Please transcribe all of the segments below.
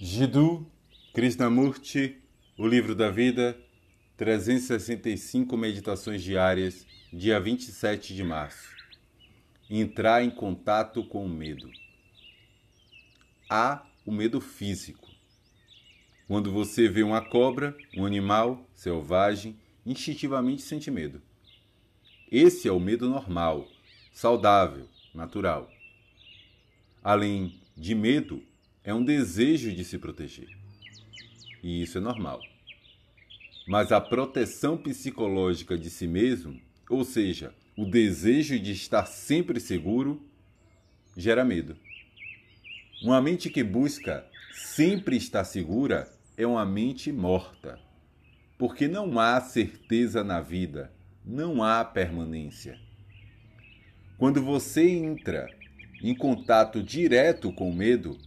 Jiddu Krishnamurti, O Livro da Vida, 365 Meditações Diárias, dia 27 de março. Entrar em contato com o medo. Há o medo físico. Quando você vê uma cobra, um animal selvagem, instintivamente sente medo. Esse é o medo normal, saudável, natural. Além de medo, é um desejo de se proteger. E isso é normal. Mas a proteção psicológica de si mesmo, ou seja, o desejo de estar sempre seguro, gera medo. Uma mente que busca sempre estar segura é uma mente morta. Porque não há certeza na vida, não há permanência. Quando você entra em contato direto com o medo,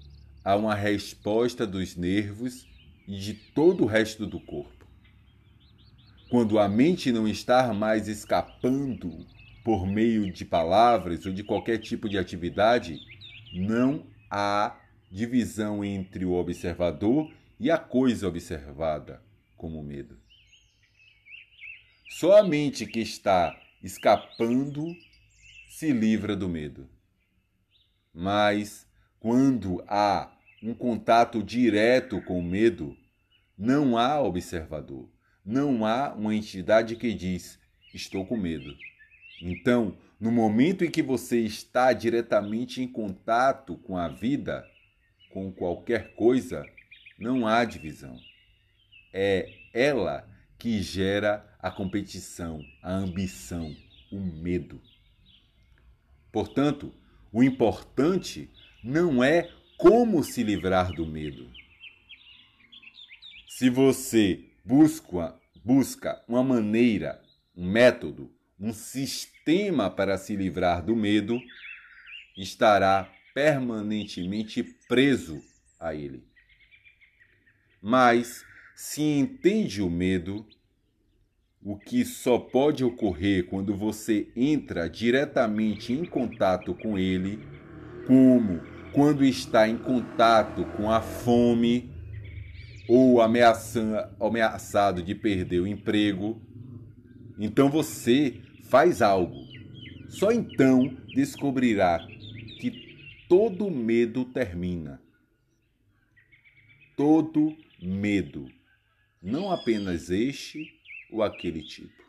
a uma resposta dos nervos e de todo o resto do corpo. Quando a mente não está mais escapando por meio de palavras ou de qualquer tipo de atividade, não há divisão entre o observador e a coisa observada, como medo. Só a mente que está escapando se livra do medo. Mas quando há um contato direto com o medo, não há observador, não há uma entidade que diz: estou com medo. Então, no momento em que você está diretamente em contato com a vida, com qualquer coisa, não há divisão. É ela que gera a competição, a ambição, o medo. Portanto, o importante não é como se livrar do medo. Se você busca, busca uma maneira, um método, um sistema para se livrar do medo, estará permanentemente preso a ele. Mas se entende o medo, o que só pode ocorrer quando você entra diretamente em contato com ele, como quando está em contato com a fome ou ameaçado de perder o emprego. Então você faz algo. Só então descobrirá que todo medo termina. Todo medo. Não apenas este ou aquele tipo.